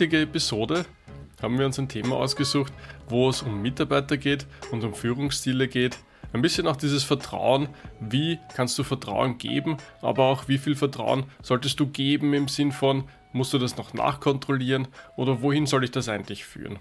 heutige Episode haben wir uns ein Thema ausgesucht, wo es um Mitarbeiter geht und um Führungsstile geht. Ein bisschen auch dieses Vertrauen, wie kannst du Vertrauen geben, aber auch wie viel Vertrauen solltest du geben im Sinn von, musst du das noch nachkontrollieren oder wohin soll ich das eigentlich führen?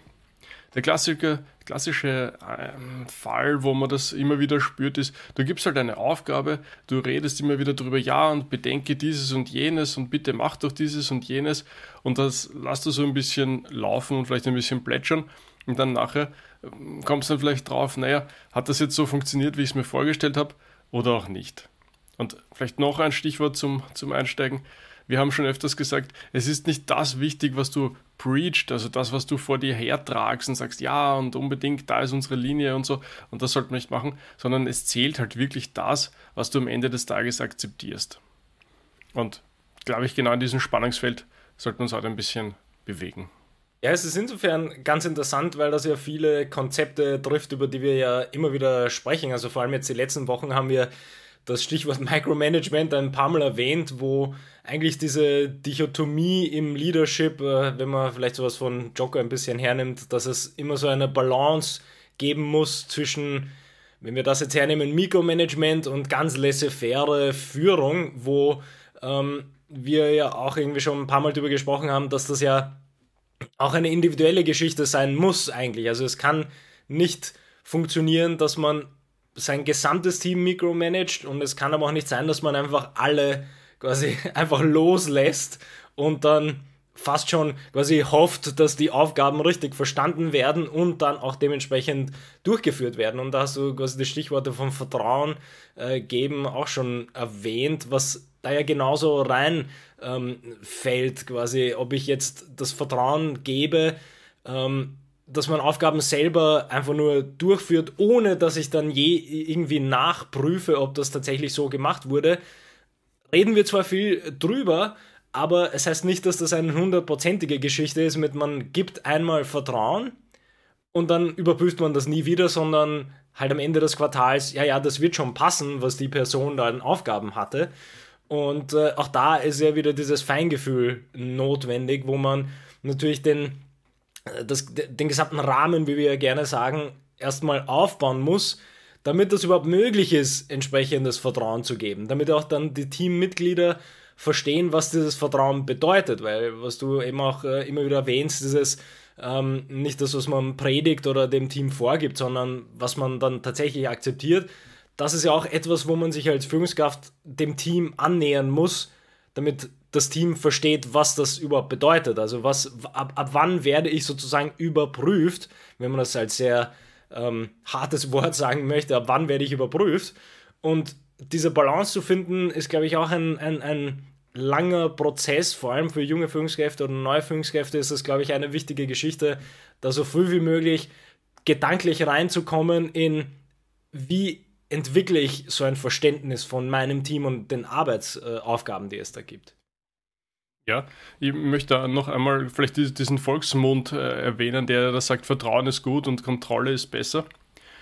Der klassische, klassische ähm, Fall, wo man das immer wieder spürt, ist, du gibst halt eine Aufgabe, du redest immer wieder darüber, ja, und bedenke dieses und jenes und bitte mach doch dieses und jenes und das lässt du so ein bisschen laufen und vielleicht ein bisschen plätschern und dann nachher ähm, kommst du dann vielleicht drauf, naja, hat das jetzt so funktioniert, wie ich es mir vorgestellt habe oder auch nicht. Und vielleicht noch ein Stichwort zum, zum Einsteigen wir haben schon öfters gesagt, es ist nicht das wichtig, was du preached, also das, was du vor dir hertragst und sagst, ja, und unbedingt, da ist unsere Linie und so, und das sollte man nicht machen, sondern es zählt halt wirklich das, was du am Ende des Tages akzeptierst. Und glaube ich, genau in diesem Spannungsfeld sollten wir uns heute ein bisschen bewegen. Ja, es ist insofern ganz interessant, weil das ja viele Konzepte trifft, über die wir ja immer wieder sprechen. Also vor allem jetzt die letzten Wochen haben wir das Stichwort Micromanagement ein paar Mal erwähnt, wo eigentlich diese Dichotomie im Leadership, äh, wenn man vielleicht sowas von Joker ein bisschen hernimmt, dass es immer so eine Balance geben muss zwischen, wenn wir das jetzt hernehmen, Mikromanagement und ganz laissez-faire Führung, wo ähm, wir ja auch irgendwie schon ein paar Mal darüber gesprochen haben, dass das ja auch eine individuelle Geschichte sein muss eigentlich. Also es kann nicht funktionieren, dass man sein gesamtes Team micromanagt und es kann aber auch nicht sein, dass man einfach alle quasi einfach loslässt und dann fast schon quasi hofft, dass die Aufgaben richtig verstanden werden und dann auch dementsprechend durchgeführt werden. Und da hast du quasi die Stichworte vom Vertrauen äh, geben auch schon erwähnt, was da ja genauso rein ähm, fällt, quasi, ob ich jetzt das Vertrauen gebe, ähm, dass man Aufgaben selber einfach nur durchführt, ohne dass ich dann je irgendwie nachprüfe, ob das tatsächlich so gemacht wurde. Reden wir zwar viel drüber, aber es heißt nicht, dass das eine hundertprozentige Geschichte ist mit man gibt einmal Vertrauen und dann überprüft man das nie wieder, sondern halt am Ende des Quartals, ja, ja, das wird schon passen, was die Person da an Aufgaben hatte. Und äh, auch da ist ja wieder dieses Feingefühl notwendig, wo man natürlich den das, den gesamten Rahmen, wie wir ja gerne sagen, erstmal aufbauen muss, damit es überhaupt möglich ist, entsprechendes Vertrauen zu geben, damit auch dann die Teammitglieder verstehen, was dieses Vertrauen bedeutet, weil was du eben auch äh, immer wieder erwähnst, dieses ähm, nicht das, was man predigt oder dem Team vorgibt, sondern was man dann tatsächlich akzeptiert. Das ist ja auch etwas, wo man sich als Führungskraft dem Team annähern muss, damit das Team versteht, was das überhaupt bedeutet. Also was, ab, ab wann werde ich sozusagen überprüft, wenn man das als sehr ähm, hartes Wort sagen möchte, ab wann werde ich überprüft. Und diese Balance zu finden, ist, glaube ich, auch ein, ein, ein langer Prozess, vor allem für junge Führungskräfte oder neue Führungskräfte ist das, glaube ich, eine wichtige Geschichte, da so früh wie möglich gedanklich reinzukommen in, wie entwickle ich so ein Verständnis von meinem Team und den Arbeitsaufgaben, die es da gibt. Ja, ich möchte noch einmal vielleicht diesen Volksmund äh, erwähnen, der da sagt, Vertrauen ist gut und Kontrolle ist besser.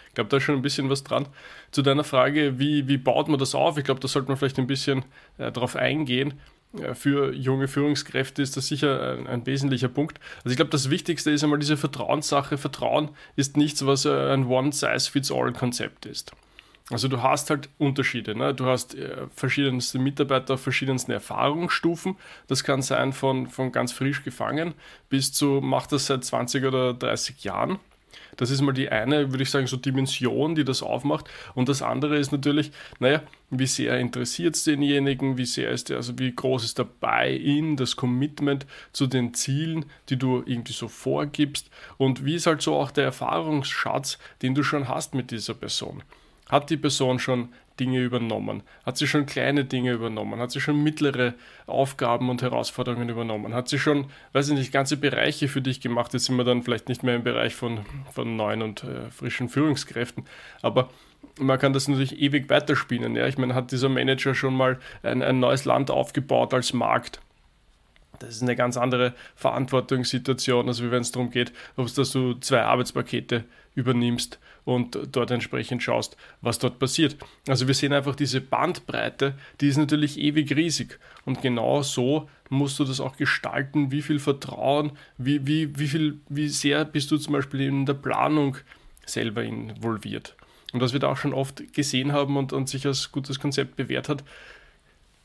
Ich glaube, da ist schon ein bisschen was dran. Zu deiner Frage, wie, wie baut man das auf? Ich glaube, da sollte man vielleicht ein bisschen äh, darauf eingehen. Äh, für junge Führungskräfte ist das sicher ein, ein wesentlicher Punkt. Also ich glaube, das Wichtigste ist einmal diese Vertrauenssache. Vertrauen ist nichts, was äh, ein One-Size-Fits-All-Konzept ist. Also du hast halt Unterschiede. Ne? Du hast äh, verschiedenste Mitarbeiter auf verschiedensten Erfahrungsstufen. Das kann sein von, von ganz frisch gefangen bis zu macht das seit 20 oder 30 Jahren. Das ist mal die eine, würde ich sagen, so Dimension, die das aufmacht. Und das andere ist natürlich, naja, wie sehr interessiert es denjenigen, wie sehr ist der, also wie groß ist der Buy-in, das Commitment zu den Zielen, die du irgendwie so vorgibst und wie ist halt so auch der Erfahrungsschatz, den du schon hast mit dieser Person. Hat die Person schon Dinge übernommen? Hat sie schon kleine Dinge übernommen? Hat sie schon mittlere Aufgaben und Herausforderungen übernommen? Hat sie schon, weiß ich nicht, ganze Bereiche für dich gemacht? Jetzt sind wir dann vielleicht nicht mehr im Bereich von, von neuen und äh, frischen Führungskräften, aber man kann das natürlich ewig weiterspielen. Ja? Ich meine, hat dieser Manager schon mal ein, ein neues Land aufgebaut als Markt? Das ist eine ganz andere Verantwortungssituation, also wenn es darum geht, ob dass du zwei Arbeitspakete übernimmst und dort entsprechend schaust, was dort passiert. Also wir sehen einfach diese Bandbreite, die ist natürlich ewig riesig. Und genau so musst du das auch gestalten, wie viel Vertrauen, wie, wie, wie, viel, wie sehr bist du zum Beispiel in der Planung selber involviert. Und was wir da auch schon oft gesehen haben und, und sich als gutes Konzept bewährt hat,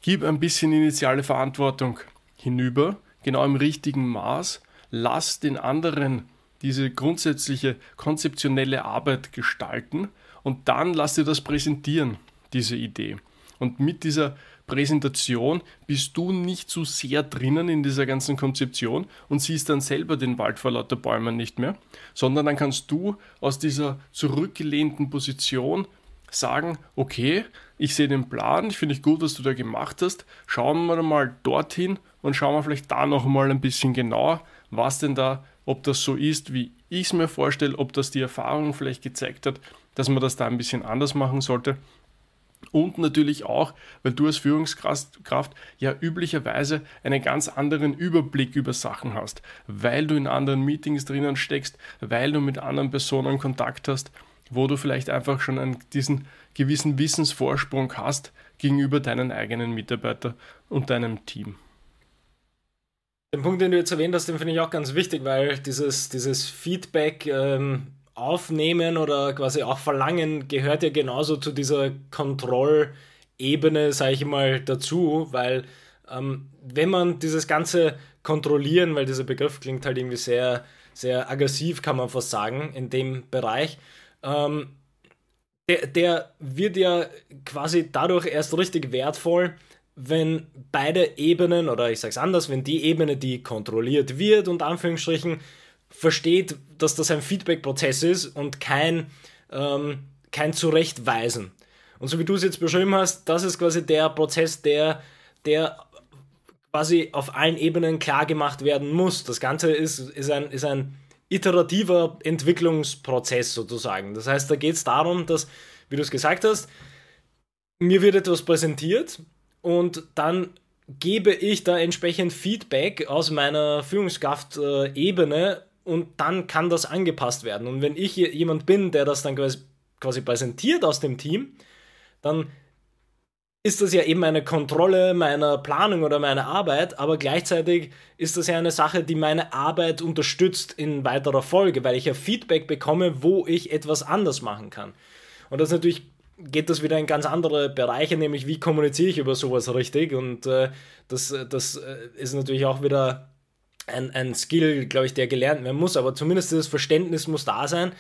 gib ein bisschen initiale Verantwortung hinüber, genau im richtigen Maß, lass den anderen diese grundsätzliche konzeptionelle Arbeit gestalten und dann lass dir das präsentieren, diese Idee. Und mit dieser Präsentation bist du nicht so sehr drinnen in dieser ganzen Konzeption und siehst dann selber den Wald vor lauter Bäumen nicht mehr, sondern dann kannst du aus dieser zurückgelehnten Position sagen, okay, ich sehe den Plan, ich finde ich gut, was du da gemacht hast, schauen wir mal dorthin und schauen wir vielleicht da noch mal ein bisschen genauer, was denn da, ob das so ist, wie ich es mir vorstelle, ob das die Erfahrung vielleicht gezeigt hat, dass man das da ein bisschen anders machen sollte. Und natürlich auch, weil du als Führungskraft ja üblicherweise einen ganz anderen Überblick über Sachen hast, weil du in anderen Meetings drinnen steckst, weil du mit anderen Personen Kontakt hast, wo du vielleicht einfach schon einen, diesen gewissen Wissensvorsprung hast gegenüber deinen eigenen Mitarbeitern und deinem Team. Den Punkt, den du jetzt erwähnt hast, den finde ich auch ganz wichtig, weil dieses, dieses Feedback ähm, aufnehmen oder quasi auch verlangen gehört ja genauso zu dieser Kontrollebene, sage ich mal, dazu, weil ähm, wenn man dieses ganze Kontrollieren, weil dieser Begriff klingt halt irgendwie sehr, sehr aggressiv, kann man fast sagen, in dem Bereich, ähm, der, der wird ja quasi dadurch erst richtig wertvoll, wenn beide Ebenen, oder ich sage es anders, wenn die Ebene, die kontrolliert wird, und Anführungsstrichen, versteht, dass das ein Feedback-Prozess ist und kein, ähm, kein Zurechtweisen. Und so wie du es jetzt beschrieben hast, das ist quasi der Prozess, der, der quasi auf allen Ebenen klar gemacht werden muss. Das Ganze ist, ist, ein, ist ein iterativer Entwicklungsprozess sozusagen. Das heißt, da geht es darum, dass, wie du es gesagt hast, mir wird etwas präsentiert und dann gebe ich da entsprechend Feedback aus meiner Führungskraft-Ebene und dann kann das angepasst werden. Und wenn ich jemand bin, der das dann quasi präsentiert aus dem Team, dann ist das ja eben eine Kontrolle meiner Planung oder meiner Arbeit, aber gleichzeitig ist das ja eine Sache, die meine Arbeit unterstützt in weiterer Folge, weil ich ja Feedback bekomme, wo ich etwas anders machen kann. Und das natürlich geht das wieder in ganz andere Bereiche, nämlich wie kommuniziere ich über sowas richtig. Und äh, das, das äh, ist natürlich auch wieder ein, ein Skill, glaube ich, der gelernt werden muss, aber zumindest das Verständnis muss da sein,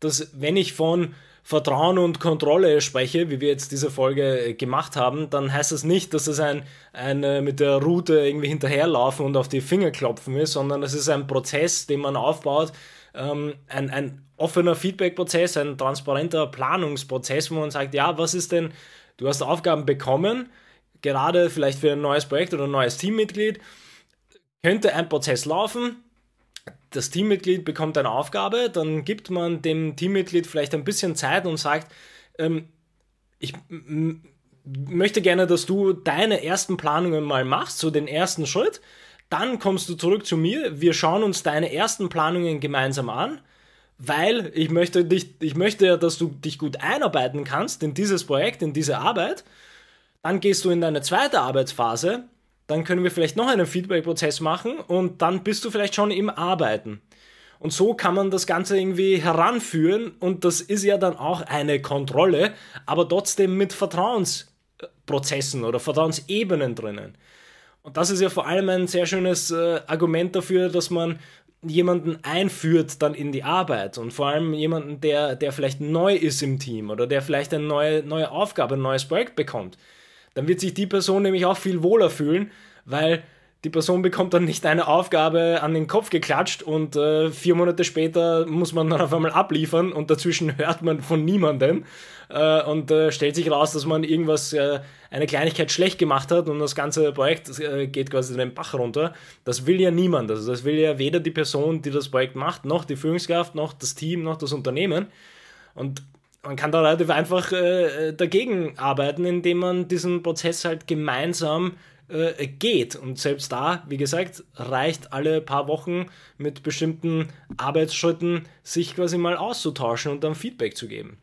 dass wenn ich von Vertrauen und Kontrolle spreche, wie wir jetzt diese Folge äh, gemacht haben, dann heißt das nicht, dass es ein, ein äh, mit der Route irgendwie hinterherlaufen und auf die Finger klopfen ist, sondern es ist ein Prozess, den man aufbaut, ähm, ein, ein offener Feedback-Prozess, ein transparenter Planungsprozess, wo man sagt, ja, was ist denn, du hast Aufgaben bekommen, gerade vielleicht für ein neues Projekt oder ein neues Teammitglied, könnte ein Prozess laufen, das Teammitglied bekommt eine Aufgabe, dann gibt man dem Teammitglied vielleicht ein bisschen Zeit und sagt, ähm, ich möchte gerne, dass du deine ersten Planungen mal machst, so den ersten Schritt. Dann kommst du zurück zu mir, wir schauen uns deine ersten Planungen gemeinsam an weil ich möchte, dich, ich möchte dass du dich gut einarbeiten kannst in dieses Projekt, in diese Arbeit. Dann gehst du in deine zweite Arbeitsphase, dann können wir vielleicht noch einen Feedback-Prozess machen und dann bist du vielleicht schon im Arbeiten. Und so kann man das Ganze irgendwie heranführen und das ist ja dann auch eine Kontrolle, aber trotzdem mit Vertrauensprozessen oder Vertrauensebenen drinnen. Und das ist ja vor allem ein sehr schönes äh, Argument dafür, dass man jemanden einführt dann in die Arbeit und vor allem jemanden, der, der vielleicht neu ist im Team oder der vielleicht eine neue, neue Aufgabe, ein neues Projekt bekommt, dann wird sich die Person nämlich auch viel wohler fühlen, weil die Person bekommt dann nicht eine Aufgabe an den Kopf geklatscht und äh, vier Monate später muss man dann auf einmal abliefern und dazwischen hört man von niemandem äh, und äh, stellt sich raus, dass man irgendwas, äh, eine Kleinigkeit schlecht gemacht hat und das ganze Projekt äh, geht quasi den Bach runter. Das will ja niemand. Also das will ja weder die Person, die das Projekt macht, noch die Führungskraft, noch das Team, noch das Unternehmen. Und man kann da relativ einfach äh, dagegen arbeiten, indem man diesen Prozess halt gemeinsam äh, geht. Und selbst da, wie gesagt, reicht alle paar Wochen mit bestimmten Arbeitsschritten, sich quasi mal auszutauschen und dann Feedback zu geben.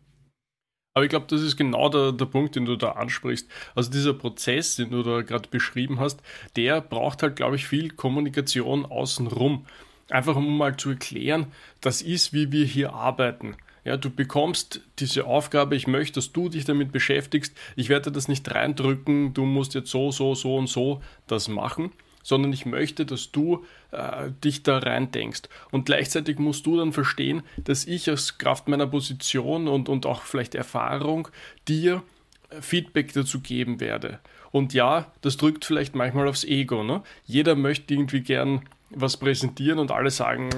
Aber ich glaube, das ist genau der, der Punkt, den du da ansprichst. Also dieser Prozess, den du da gerade beschrieben hast, der braucht halt, glaube ich, viel Kommunikation außenrum. Einfach um mal zu erklären, das ist, wie wir hier arbeiten. Ja, du bekommst diese Aufgabe, ich möchte, dass du dich damit beschäftigst. Ich werde das nicht reindrücken, du musst jetzt so, so, so und so das machen, sondern ich möchte, dass du äh, dich da rein denkst. Und gleichzeitig musst du dann verstehen, dass ich aus Kraft meiner Position und, und auch vielleicht Erfahrung dir äh, Feedback dazu geben werde. Und ja, das drückt vielleicht manchmal aufs Ego. Ne? Jeder möchte irgendwie gern was präsentieren und alle sagen,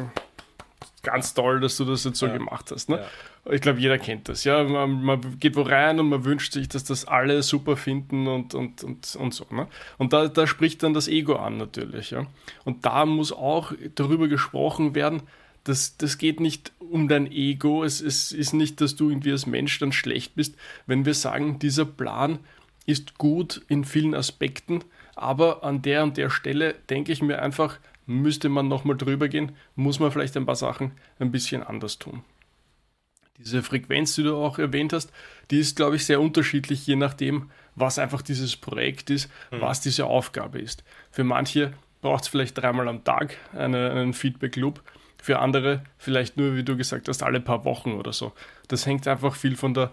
ganz toll, dass du das jetzt so ja. gemacht hast. Ne? Ja. Ich glaube, jeder kennt das. Ja, man, man, geht wo rein und man wünscht sich, dass das alle super finden und, und, und, und so. Ne? Und da, da spricht dann das Ego an natürlich. Ja? Und da muss auch darüber gesprochen werden, das, das geht nicht um dein Ego. Es, es ist nicht, dass du irgendwie als Mensch dann schlecht bist, wenn wir sagen, dieser Plan ist gut in vielen Aspekten, aber an der und der Stelle denke ich mir einfach, müsste man nochmal drüber gehen, muss man vielleicht ein paar Sachen ein bisschen anders tun. Diese Frequenz, die du auch erwähnt hast, die ist, glaube ich, sehr unterschiedlich, je nachdem, was einfach dieses Projekt ist, mhm. was diese Aufgabe ist. Für manche braucht es vielleicht dreimal am Tag eine, einen Feedback-Loop, für andere vielleicht nur, wie du gesagt hast, alle paar Wochen oder so. Das hängt einfach viel von der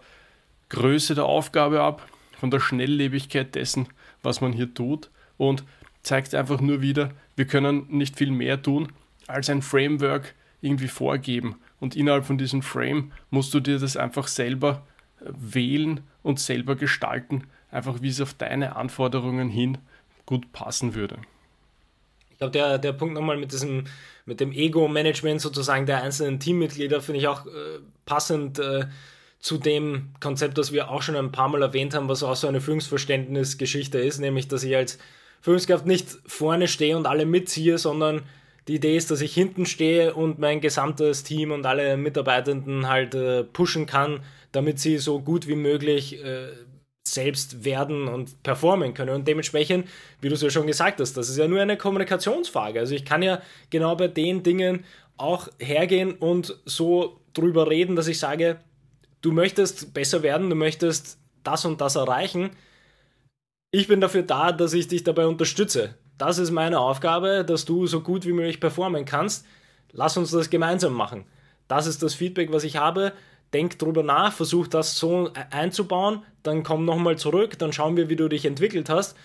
Größe der Aufgabe ab, von der Schnelllebigkeit dessen, was man hier tut und zeigt einfach nur wieder, wir können nicht viel mehr tun, als ein Framework irgendwie vorgeben. Und innerhalb von diesem Frame musst du dir das einfach selber äh, wählen und selber gestalten, einfach wie es auf deine Anforderungen hin gut passen würde. Ich glaube, der, der Punkt nochmal mit diesem, mit dem Ego-Management sozusagen der einzelnen Teammitglieder finde ich auch äh, passend äh, zu dem Konzept, das wir auch schon ein paar Mal erwähnt haben, was auch so eine Führungsverständnisgeschichte ist, nämlich dass ich als Führungskraft nicht vorne stehe und alle mitziehe, sondern die Idee ist, dass ich hinten stehe und mein gesamtes Team und alle Mitarbeitenden halt äh, pushen kann, damit sie so gut wie möglich äh, selbst werden und performen können. Und dementsprechend, wie du es ja schon gesagt hast, das ist ja nur eine Kommunikationsfrage. Also ich kann ja genau bei den Dingen auch hergehen und so drüber reden, dass ich sage, du möchtest besser werden, du möchtest das und das erreichen ich bin dafür da, dass ich dich dabei unterstütze. Das ist meine Aufgabe, dass du so gut wie möglich performen kannst. Lass uns das gemeinsam machen. Das ist das Feedback, was ich habe. Denk drüber nach, versuch das so einzubauen, dann komm nochmal zurück, dann schauen wir, wie du dich entwickelt hast.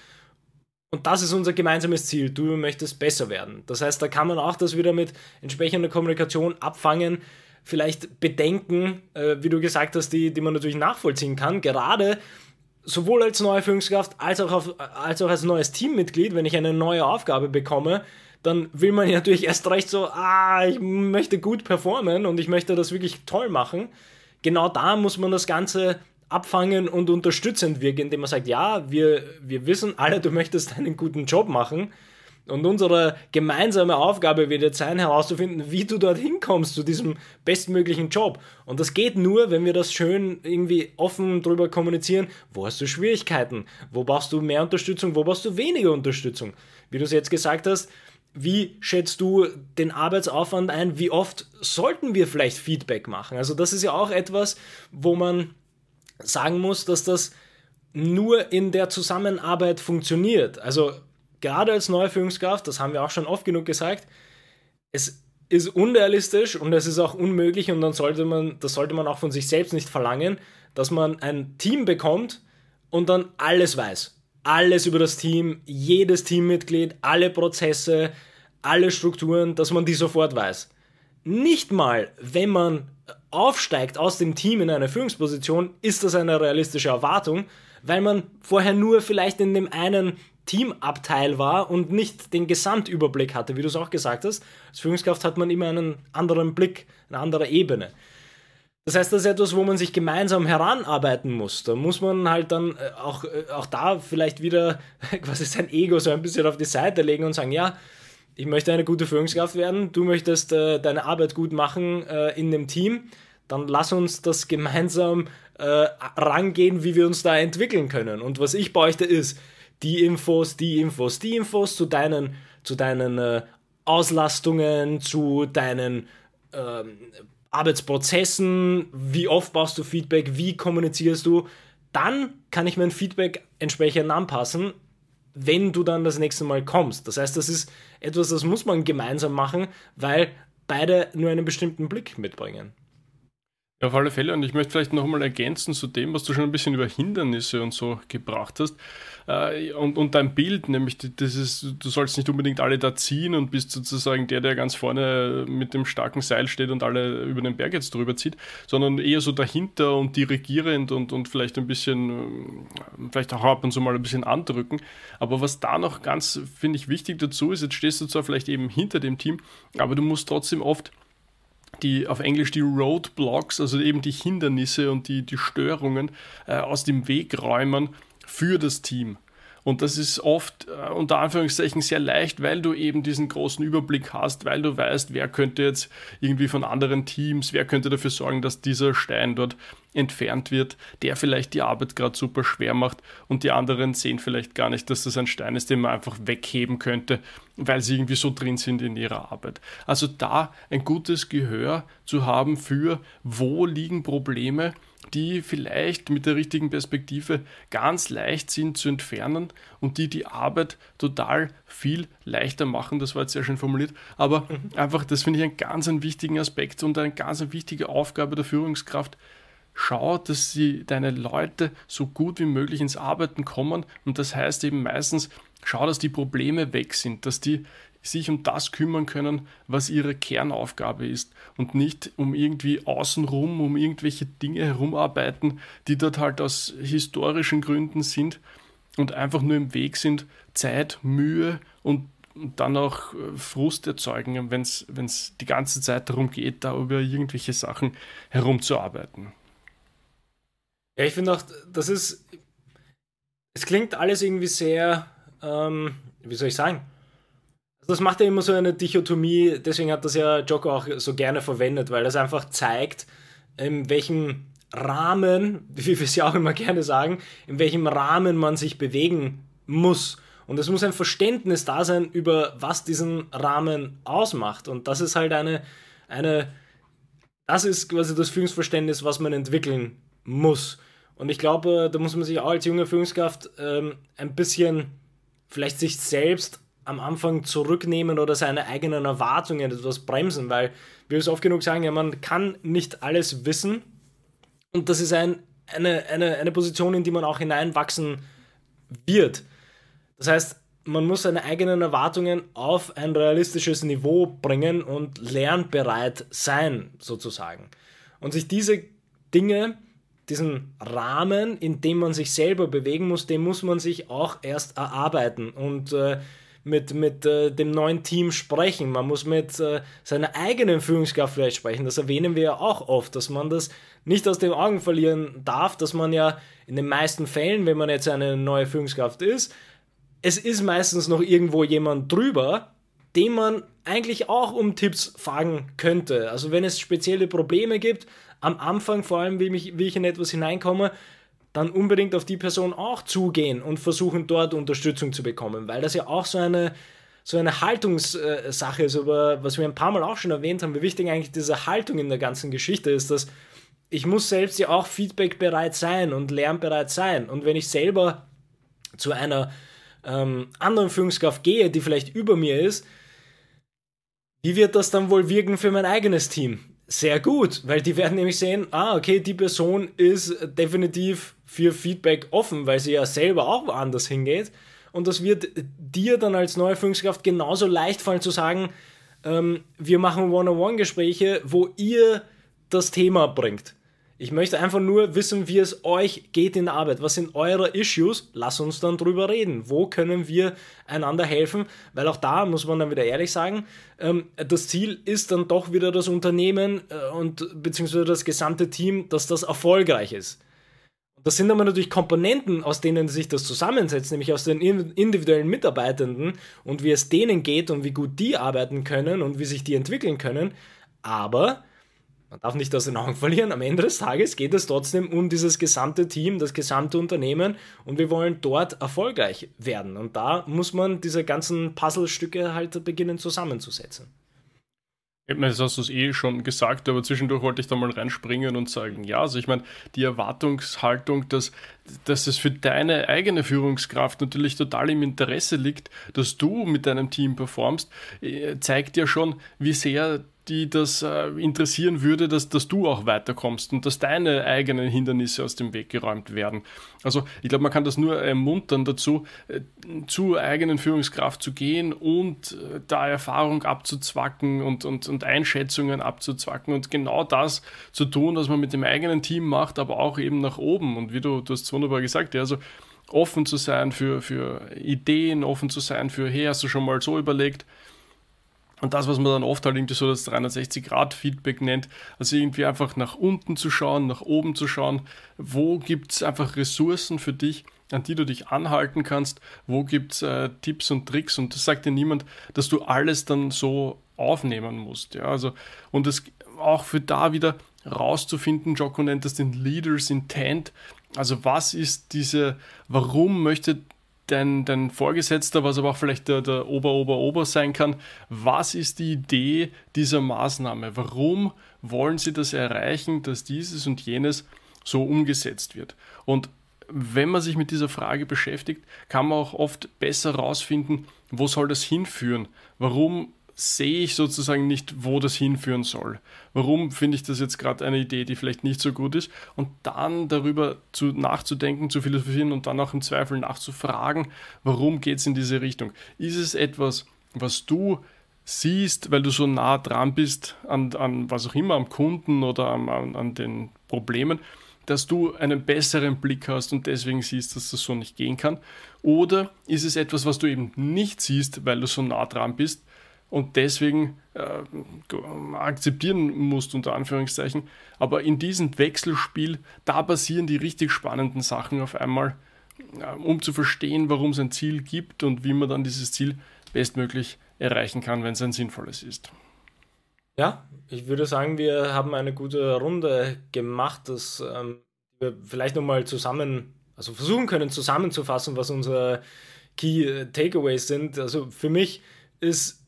Und das ist unser gemeinsames Ziel. Du möchtest besser werden. Das heißt, da kann man auch das wieder mit entsprechender Kommunikation abfangen. Vielleicht Bedenken, äh, wie du gesagt hast, die, die man natürlich nachvollziehen kann. Gerade sowohl als neue Führungskraft als auch, auf, als auch als neues Teammitglied, wenn ich eine neue Aufgabe bekomme, dann will man ja natürlich erst recht so, ah, ich möchte gut performen und ich möchte das wirklich toll machen. Genau da muss man das Ganze abfangen und unterstützend wirken, indem man sagt, ja, wir, wir wissen alle, du möchtest einen guten Job machen und unsere gemeinsame Aufgabe wird jetzt sein, herauszufinden, wie du dorthin kommst zu diesem bestmöglichen Job. Und das geht nur, wenn wir das schön irgendwie offen drüber kommunizieren. Wo hast du Schwierigkeiten? Wo brauchst du mehr Unterstützung? Wo brauchst du weniger Unterstützung? Wie du es jetzt gesagt hast, wie schätzt du den Arbeitsaufwand ein? Wie oft sollten wir vielleicht Feedback machen? Also das ist ja auch etwas, wo man sagen muss, dass das nur in der Zusammenarbeit funktioniert. Also gerade als neue Führungskraft, das haben wir auch schon oft genug gesagt, es ist unrealistisch und es ist auch unmöglich und dann sollte man, das sollte man auch von sich selbst nicht verlangen, dass man ein Team bekommt und dann alles weiß. Alles über das Team, jedes Teammitglied, alle Prozesse, alle Strukturen, dass man die sofort weiß. Nicht mal, wenn man aufsteigt aus dem Team in eine Führungsposition, ist das eine realistische Erwartung, weil man vorher nur vielleicht in dem einen Teamabteil war und nicht den Gesamtüberblick hatte, wie du es auch gesagt hast. Als Führungskraft hat man immer einen anderen Blick, eine andere Ebene. Das heißt, das ist etwas, wo man sich gemeinsam heranarbeiten muss. Da muss man halt dann äh, auch, äh, auch da vielleicht wieder quasi sein Ego so ein bisschen auf die Seite legen und sagen, ja, ich möchte eine gute Führungskraft werden, du möchtest äh, deine Arbeit gut machen äh, in dem Team, dann lass uns das gemeinsam äh, rangehen, wie wir uns da entwickeln können. Und was ich bräuchte ist, die Infos, die Infos, die Infos zu deinen, zu deinen äh, Auslastungen, zu deinen ähm, Arbeitsprozessen, wie oft baust du Feedback, wie kommunizierst du, dann kann ich mein Feedback entsprechend anpassen, wenn du dann das nächste Mal kommst. Das heißt, das ist etwas, das muss man gemeinsam machen, weil beide nur einen bestimmten Blick mitbringen. Ja, auf alle Fälle. Und ich möchte vielleicht nochmal ergänzen zu dem, was du schon ein bisschen über Hindernisse und so gebracht hast. Äh, und, und dein Bild, nämlich ist, du sollst nicht unbedingt alle da ziehen und bist sozusagen der, der ganz vorne mit dem starken Seil steht und alle über den Berg jetzt drüber zieht, sondern eher so dahinter und dirigierend und, und vielleicht ein bisschen, vielleicht auch ab und zu mal ein bisschen andrücken. Aber was da noch ganz, finde ich, wichtig dazu ist, jetzt stehst du zwar vielleicht eben hinter dem Team, aber du musst trotzdem oft die auf Englisch die Roadblocks, also eben die Hindernisse und die, die Störungen äh, aus dem Weg räumen für das Team. Und das ist oft äh, unter Anführungszeichen sehr leicht, weil du eben diesen großen Überblick hast, weil du weißt, wer könnte jetzt irgendwie von anderen Teams, wer könnte dafür sorgen, dass dieser Stein dort entfernt wird, der vielleicht die Arbeit gerade super schwer macht und die anderen sehen vielleicht gar nicht, dass das ein Stein ist, den man einfach wegheben könnte, weil sie irgendwie so drin sind in ihrer Arbeit. Also da ein gutes Gehör zu haben für, wo liegen Probleme, die vielleicht mit der richtigen Perspektive ganz leicht sind zu entfernen und die die Arbeit total viel leichter machen. Das war jetzt sehr schön formuliert, aber mhm. einfach, das finde ich einen ganz einen wichtigen Aspekt und eine ganz eine wichtige Aufgabe der Führungskraft. Schau, dass sie deine Leute so gut wie möglich ins Arbeiten kommen und das heißt eben meistens, schau, dass die Probleme weg sind, dass die sich um das kümmern können, was ihre Kernaufgabe ist und nicht um irgendwie außenrum, um irgendwelche Dinge herumarbeiten, die dort halt aus historischen Gründen sind und einfach nur im Weg sind, Zeit, Mühe und dann auch äh, Frust erzeugen, wenn es die ganze Zeit darum geht, da über irgendwelche Sachen herumzuarbeiten. Ja, ich finde auch, das ist, es klingt alles irgendwie sehr, ähm, wie soll ich sagen, das macht ja immer so eine Dichotomie, deswegen hat das ja Joko auch so gerne verwendet, weil das einfach zeigt, in welchem Rahmen, wie wir es ja auch immer gerne sagen, in welchem Rahmen man sich bewegen muss. Und es muss ein Verständnis da sein, über was diesen Rahmen ausmacht. Und das ist halt eine, eine, das ist quasi das Führungsverständnis, was man entwickeln muss. Und ich glaube, da muss man sich auch als junge Führungskraft ähm, ein bisschen vielleicht sich selbst am Anfang zurücknehmen oder seine eigenen Erwartungen etwas bremsen, weil wir es oft genug sagen, ja, man kann nicht alles wissen und das ist ein, eine, eine, eine Position, in die man auch hineinwachsen wird. Das heißt, man muss seine eigenen Erwartungen auf ein realistisches Niveau bringen und lernbereit sein, sozusagen. Und sich diese Dinge, diesen Rahmen, in dem man sich selber bewegen muss, den muss man sich auch erst erarbeiten. Und äh, mit, mit äh, dem neuen Team sprechen. Man muss mit äh, seiner eigenen Führungskraft vielleicht sprechen. Das erwähnen wir ja auch oft, dass man das nicht aus den Augen verlieren darf, dass man ja in den meisten Fällen, wenn man jetzt eine neue Führungskraft ist, es ist meistens noch irgendwo jemand drüber, den man eigentlich auch um Tipps fragen könnte. Also wenn es spezielle Probleme gibt, am Anfang vor allem, wie ich, wie ich in etwas hineinkomme, dann unbedingt auf die Person auch zugehen und versuchen dort Unterstützung zu bekommen, weil das ja auch so eine, so eine Haltungssache ist, aber was wir ein paar Mal auch schon erwähnt haben, wie wichtig eigentlich diese Haltung in der ganzen Geschichte ist, dass ich muss selbst ja auch feedbackbereit sein und lernbereit sein. Und wenn ich selber zu einer ähm, anderen Führungskraft gehe, die vielleicht über mir ist, wie wird das dann wohl wirken für mein eigenes Team? Sehr gut, weil die werden nämlich sehen, ah, okay, die Person ist definitiv für Feedback offen, weil sie ja selber auch woanders hingeht. Und das wird dir dann als neue Führungskraft genauso leicht fallen zu sagen, ähm, wir machen One-on-One-Gespräche, wo ihr das Thema bringt. Ich möchte einfach nur wissen, wie es euch geht in der Arbeit. Was sind eure Issues? Lass uns dann drüber reden. Wo können wir einander helfen? Weil auch da muss man dann wieder ehrlich sagen, ähm, das Ziel ist dann doch wieder das Unternehmen äh, und beziehungsweise das gesamte Team, dass das erfolgreich ist. Das sind aber natürlich Komponenten, aus denen sich das zusammensetzt, nämlich aus den individuellen Mitarbeitenden und wie es denen geht und wie gut die arbeiten können und wie sich die entwickeln können. Aber man darf nicht aus den Augen verlieren, am Ende des Tages geht es trotzdem um dieses gesamte Team, das gesamte Unternehmen und wir wollen dort erfolgreich werden. Und da muss man diese ganzen Puzzlestücke halt beginnen zusammenzusetzen. Jetzt hast du es eh schon gesagt, aber zwischendurch wollte ich da mal reinspringen und sagen, ja, also ich meine, die Erwartungshaltung, dass, dass es für deine eigene Führungskraft natürlich total im Interesse liegt, dass du mit deinem Team performst, äh, zeigt ja schon, wie sehr die das äh, interessieren würde, dass, dass du auch weiterkommst und dass deine eigenen Hindernisse aus dem Weg geräumt werden. Also ich glaube, man kann das nur ermuntern dazu, äh, zur eigenen Führungskraft zu gehen und da Erfahrung abzuzwacken und, und, und Einschätzungen abzuzwacken und genau das zu tun, was man mit dem eigenen Team macht, aber auch eben nach oben. Und wie du, du hast es wunderbar gesagt, ja, also offen zu sein für, für Ideen, offen zu sein für, hey, hast du schon mal so überlegt, und das, was man dann oft halt irgendwie so das 360-Grad-Feedback nennt, also irgendwie einfach nach unten zu schauen, nach oben zu schauen, wo gibt es einfach Ressourcen für dich, an die du dich anhalten kannst, wo gibt es äh, Tipps und Tricks und das sagt dir niemand, dass du alles dann so aufnehmen musst. Ja? Also, und es auch für da wieder rauszufinden, Jocko nennt das den Leaders Intent, also was ist diese, warum möchte dein, dein Vorgesetzter, was aber auch vielleicht der, der Ober-Ober-Ober sein kann, was ist die Idee dieser Maßnahme? Warum wollen sie das erreichen, dass dieses und jenes so umgesetzt wird? Und wenn man sich mit dieser Frage beschäftigt, kann man auch oft besser herausfinden, wo soll das hinführen? Warum sehe ich sozusagen nicht, wo das hinführen soll. Warum finde ich das jetzt gerade eine Idee, die vielleicht nicht so gut ist? Und dann darüber zu, nachzudenken, zu philosophieren und dann auch im Zweifel nachzufragen, warum geht es in diese Richtung? Ist es etwas, was du siehst, weil du so nah dran bist an, an was auch immer, am Kunden oder an, an, an den Problemen, dass du einen besseren Blick hast und deswegen siehst, dass das so nicht gehen kann? Oder ist es etwas, was du eben nicht siehst, weil du so nah dran bist und deswegen äh, akzeptieren musst, unter Anführungszeichen. Aber in diesem Wechselspiel, da passieren die richtig spannenden Sachen auf einmal, äh, um zu verstehen, warum es ein Ziel gibt und wie man dann dieses Ziel bestmöglich erreichen kann, wenn es ein sinnvolles ist. Ja, ich würde sagen, wir haben eine gute Runde gemacht, dass ähm, wir vielleicht nochmal zusammen, also versuchen können zusammenzufassen, was unsere Key Takeaways sind. Also für mich ist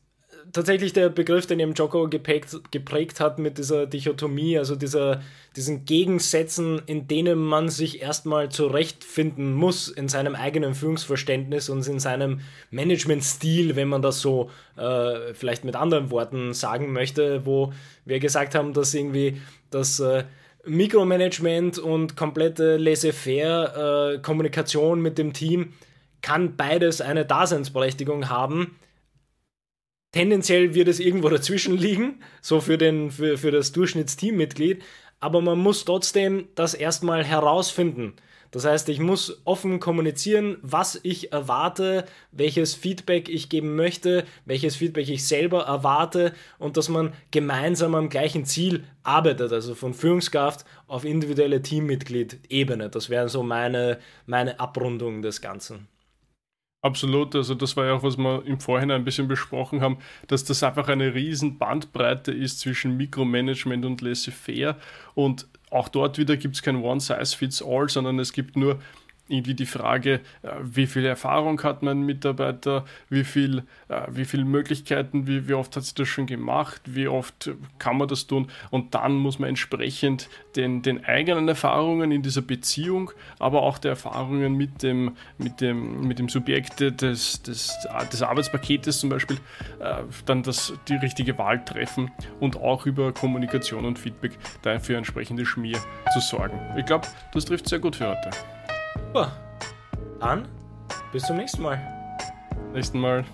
tatsächlich der Begriff, den eben Joko geprägt, geprägt hat mit dieser Dichotomie, also dieser, diesen Gegensätzen, in denen man sich erstmal zurechtfinden muss in seinem eigenen Führungsverständnis und in seinem Managementstil, wenn man das so äh, vielleicht mit anderen Worten sagen möchte, wo wir gesagt haben, dass irgendwie das äh, Mikromanagement und komplette laissez-faire äh, Kommunikation mit dem Team kann beides eine Daseinsberechtigung haben Tendenziell wird es irgendwo dazwischen liegen, so für, den, für, für das Durchschnittsteammitglied, aber man muss trotzdem das erstmal herausfinden. Das heißt, ich muss offen kommunizieren, was ich erwarte, welches Feedback ich geben möchte, welches Feedback ich selber erwarte und dass man gemeinsam am gleichen Ziel arbeitet, also von Führungskraft auf individuelle Teammitglied-Ebene. Das wäre so meine, meine Abrundung des Ganzen. Absolut, also das war ja auch, was wir im Vorhinein ein bisschen besprochen haben, dass das einfach eine riesen Bandbreite ist zwischen Mikromanagement und Laissez-faire. Und auch dort wieder gibt es kein One-Size-Fits-All, sondern es gibt nur irgendwie die Frage, äh, wie viel Erfahrung hat mein Mitarbeiter, wie viel, äh, wie viele Möglichkeiten, wie, wie oft hat sie das schon gemacht, wie oft kann man das tun und dann muss man entsprechend den, den eigenen Erfahrungen in dieser Beziehung, aber auch der Erfahrungen mit dem, mit dem, mit dem Subjekt des, des, des Arbeitspaketes zum Beispiel, äh, dann das, die richtige Wahl treffen und auch über Kommunikation und Feedback dafür entsprechende Schmier zu sorgen. Ich glaube, das trifft sehr gut für heute. Super. Dann bis zum nächsten Mal. Nächsten Mal.